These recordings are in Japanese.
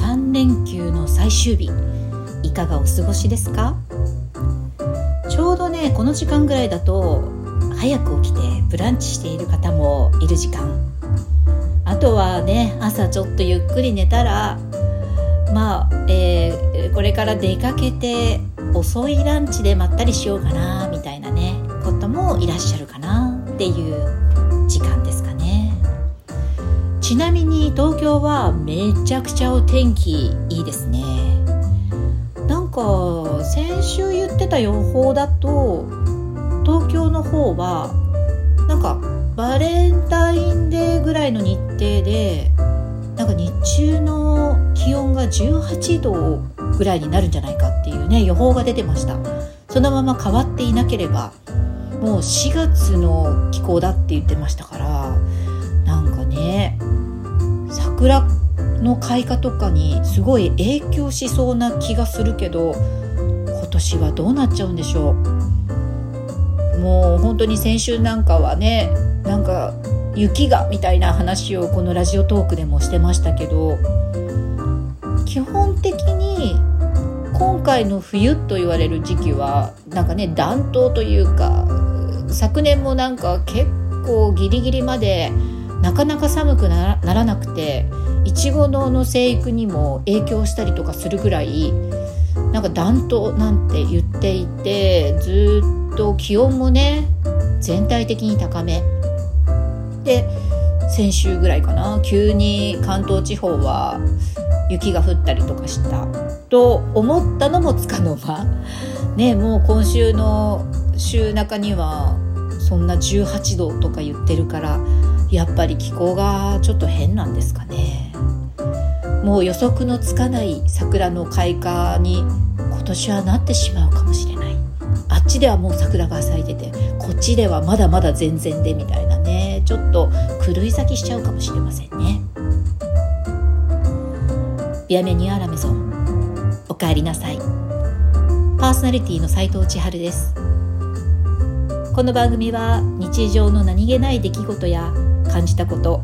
3連休の最終日いかがお過ごしですか？ちょうどねこの時間ぐらいだと早く起きてブランチしている方もいる時間。あとはね朝ちょっとゆっくり寝たらまあ、えー、これから出かけて遅いランチでまったりしようかなみたいなねこともいらっしゃるかなっていう時間ですかね。ちなみに東京はめちゃくちゃお天気いいですね。なんか先週言ってた予報だと東京の方はなんかバレンタインデーぐらいの日程でなんか日中の気温が18度ぐらいになるんじゃないかっていうね予報が出てました。そのまま変わっていなければもう4月の気候だって言ってましたから桜の開花とかにすごい影響しそうな気がするけど今年はどうなっちゃうんでしょう。もう本当に先週なんかはねなんか雪がみたいな話をこのラジオトークでもしてましたけど基本的に今回の冬と言われる時期はなんかね暖冬というか昨年もなんか結構ギリギリまでなかなか寒くならなくていちごの生育にも影響したりとかするぐらいなんか暖冬なんて言っていてずっと気温もね全体的に高め。で先週ぐらいかな急に関東地方は雪が降ったりとかした。と思ったのもつかの間。ねもう今週の週中にはそんな18度とか言ってるからやっぱり気候がちょっと変なんですかね。もう予測のつかない桜の開花に今年はなってしまうかもしれない。あっちではもう桜が咲いててこっちではまだまだ全然でみたいなね。ちょっと狂い咲きしちゃうかもしれませんね。ビアメニアラメゾンおかえりなさい。パーソナリティの斉藤千春です。この番組は日常の何気ない出来事や感じたこと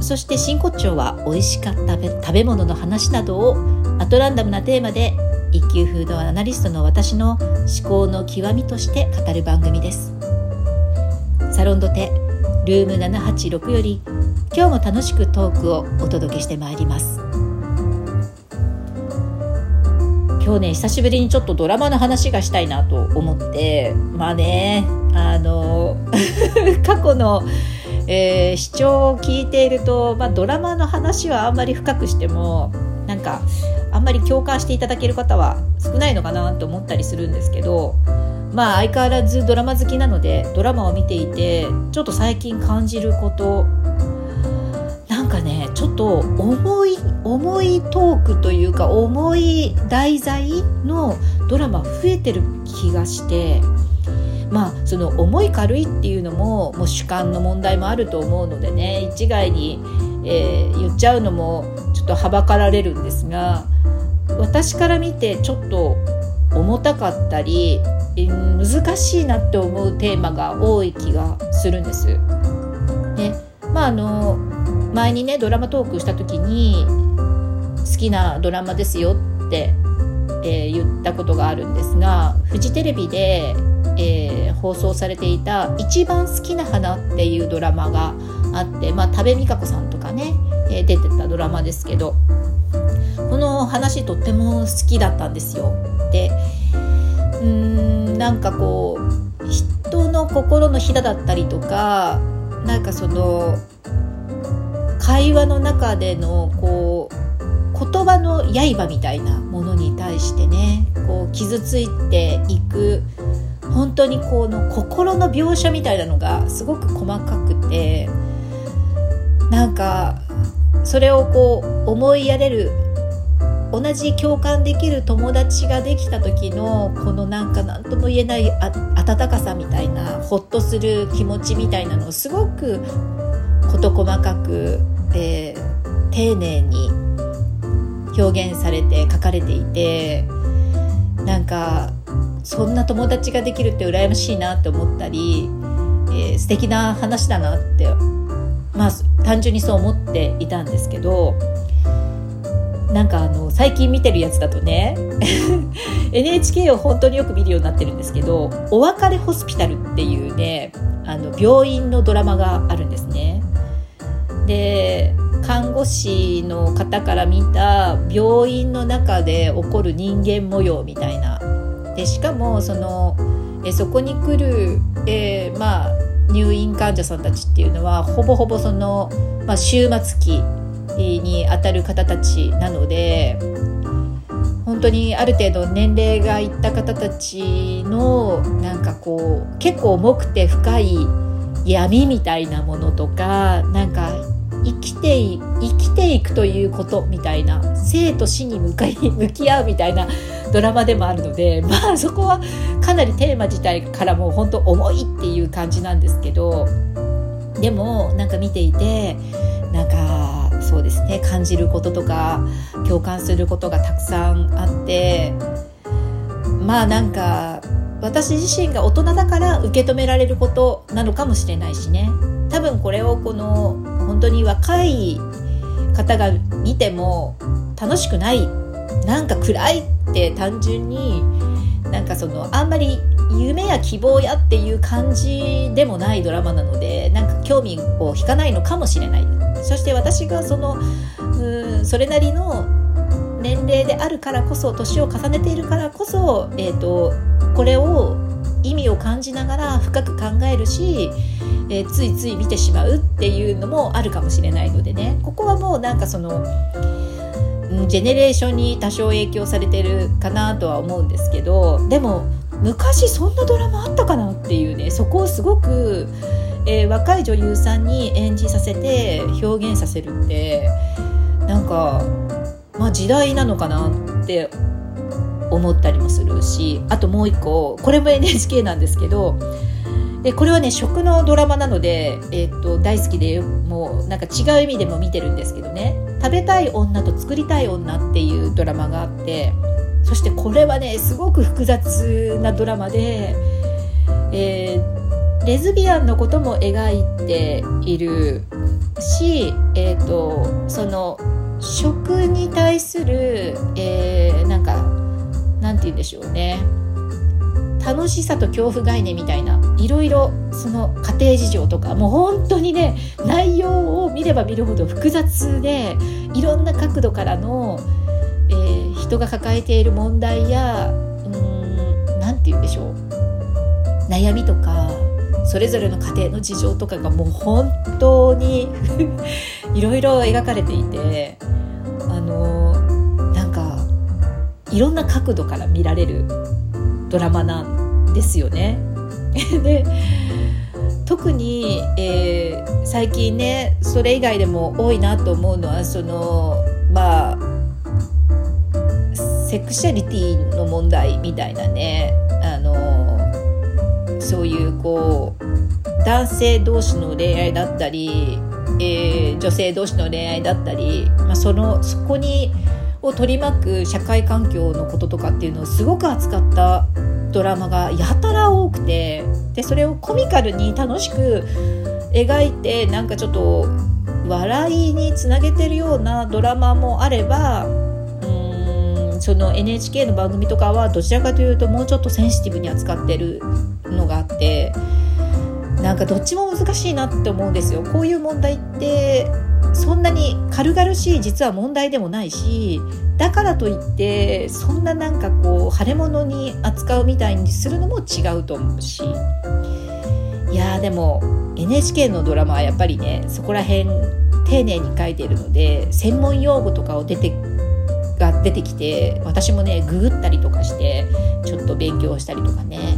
そして真骨頂は美味しかった食べ物の話などをアトランダムなテーマで一級フードアナリストの私の思考の極みとして語る番組です。サロンドテルーム786より今日も楽しくトークをお届けしてまいります。今日ね久しぶりにちょっとドラマの話がしたいなと思ってまあねあの 過去の、えー、視聴を聞いていると、まあ、ドラマの話はあんまり深くしてもなんかあんまり共感していただける方は少ないのかなと思ったりするんですけどまあ相変わらずドラマ好きなのでドラマを見ていてちょっと最近感じることなんかねちょっと重い重いトークというか重い題材のドラマ増えてる気がしてまあその重い軽いっていうのももう主観の問題もあると思うのでね一概に、えー、言っちゃうのもちょっとはばかられるんですが私から見てちょっと重たかったり難しいなって思うテーマが多い気がするんです。でまああの前にねドラマトークした時に好きなドラマですよって、えー、言ったことがあるんですがフジテレビでえー、放送されていた「一番好きな花」っていうドラマがあって、まあ、多部未華子さんとかね、えー、出てたドラマですけどこの話とっても好きだったんですよ。でうーんなんかこう人の心のひだだったりとかなんかその会話の中でのこう言葉の刃みたいなものに対してねこう傷ついていく本当にこの心の描写みたいなのがすごく細かくてなんかそれをこう思いやれる同じ共感できる友達ができた時のこのなんか何とも言えない温かさみたいなほっとする気持ちみたいなのをすごく事細かく、えー、丁寧に表現されて書かれていてなんかそんな友達ができるって羨ましいなって思ったり、えー、素敵な話だなってまあ単純にそう思っていたんですけどなんかあの最近見てるやつだとね NHK を本当によく見るようになってるんですけど「お別れホスピタル」っていうねあの病院のドラマがあるんですね。で看護師の方から見た病院の中で起こる人間模様みたいなでしかもそのえそこに来る、えー、まあ、入院患者さんたちっていうのはほぼほぼその、まあ、終末期にあたる方たちなので本当にある程度年齢がいった方たちのなんかこう結構重くて深い闇みたいなものとかなんか生きて生きていくということみたいな生と死に向かい向き合うみたいなドラマでもあるので まあそこはかなりテーマ自体からもう本当重いっていう感じなんですけどでもなんか見ていてなんかそうですね感じることとか共感することがたくさんあってまあなんか私自身が大人だから受け止められることなのかもしれないしね。多分これをこの本当に若い方が見ても楽しくないなんか暗いって単純になんかそのあんまり夢や希望やっていう感じでもないドラマなのでなんか興味を引かないのかもしれない。そして私がそのうんそれなりの年齢であるからこそ年を重ねているからこそ、えーとこれを意味を感じながら深く考えるし、えー、ついつい見てしまうっていうのもあるかもしれないのでね。ここはもうなんかそのジェネレーションに多少影響されてるかなとは思うんですけどでも昔そんなドラマあったかなっていうねそこをすごく、えー、若い女優さんに演じさせて表現させるってなんか、まあ、時代なのかなって思ったりもするしあともう一個これも NHK なんですけどでこれはね食のドラマなので、えー、っと大好きでもうなんか違う意味でも見てるんですけどね「食べたい女と作りたい女」っていうドラマがあってそしてこれはねすごく複雑なドラマで、えー、レズビアンのことも描いているし、えーと、その食に対する、えー、なんか何て言うんでしょうね。楽しさと恐怖概念みたいないろいろその家庭事情とかもう本当にね内容を見れば見るほど複雑でいろんな角度からの、えー、人が抱えている問題や何て言うんでしょう。悩みとかそれぞれの家庭の事情とかがもう本当に いろいろ描かれていてあのなんかいろんな角度から見られるドラマなんですよね。で特に、えー、最近ねそれ以外でも多いなと思うのはそのまあセクシャリティの問題みたいなねあのそういうこう男性同士の恋愛だったり、えー、女性同士の恋愛だったり、まあ、そのそこにを取り巻く社会環境のこととかっていうのをすごく扱ったドラマがやたら多くてでそれをコミカルに楽しく描いてなんかちょっと笑いにつなげてるようなドラマもあればその NHK の番組とかはどちらかというともうちょっとセンシティブに扱ってるのがあってなんかどっちも難しいなって思うんですよ。こういう問題ってそんなに軽々しい実は問題でもないしだからといってそんななんかこう腫れ物に扱うみたいにするのも違うと思うし。いやでも NHK のドラマはやっぱりねそこら辺丁寧に書いているので専門用語とかを出てが出てきて私もねググったりとかしてちょっと勉強したりとかね。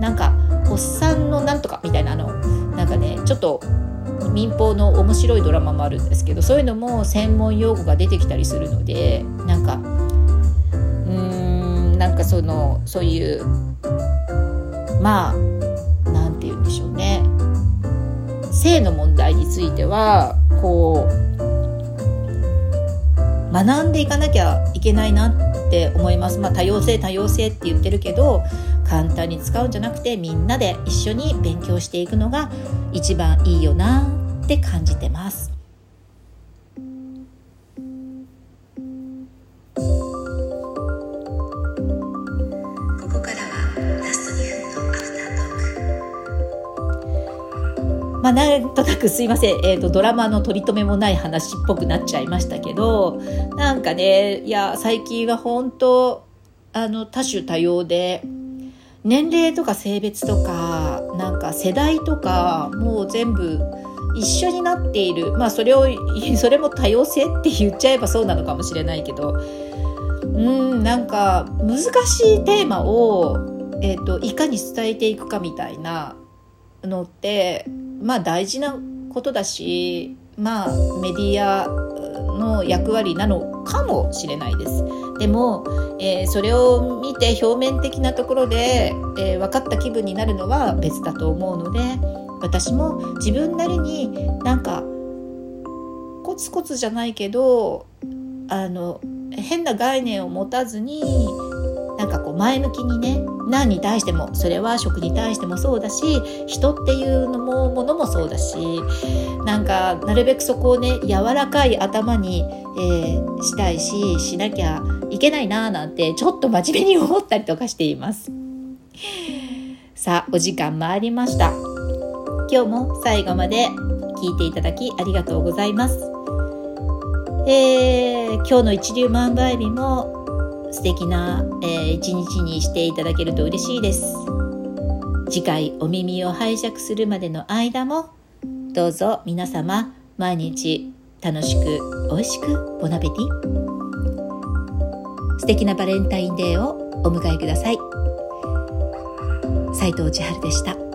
なんかおっさんのなんとかみたいなのなんかねちょっと民放の面白いドラマもあるんですけどそういうのも専門用語が出てきたりするのでなんかうーんなんかそのそういうまあ何て言うんでしょうね性の問題についてはこう学んでいかなきゃいけないなって思います。まあ、多様性多様性って言ってるけど簡単に使うんじゃなくてみんなで一緒に勉強していくのが一番いいよなって感じてます。ここからはまあ、なんとなくすいません、えーと、とドラマの取り留めもない話っぽくなっちゃいましたけどなんかねいや最近は本当あの多種多様で年齢とか性別とかなんか世代とかもう全部一緒になっている。まあそれを それも多様性って言っちゃえばそうなのかもしれないけど。うんなんか難しいテーマを、えーと、いかに伝えていくかみたいなのってまあ大事なことだしまあメディアの役割なのかもしれないです。でも、えー、それを見て表面的なところで、えー、分かった気分になるのは別だと思うので私も自分なりになんかコツコツじゃないけどあの変な概念を持たずになんかこう前向きにね何に対してもそれは食に対してもそうだし人っていうのもものもそうだしなんかなるべくそこをね柔らかい頭に、えー、したいししなきゃいけないなーなんてちょっと真面目に思ったりとかしています。さあお時間参りました。今日も最後まで聞いていただきありがとうございます。えー、今日の一粒万倍日も素敵な、えー、一日にしていただけると嬉しいです。次回お耳を拝借するまでの間もどうぞ皆様毎日楽しく美味しくボナペティ素敵なバレンタインデーをお迎えください。斉藤千春でした。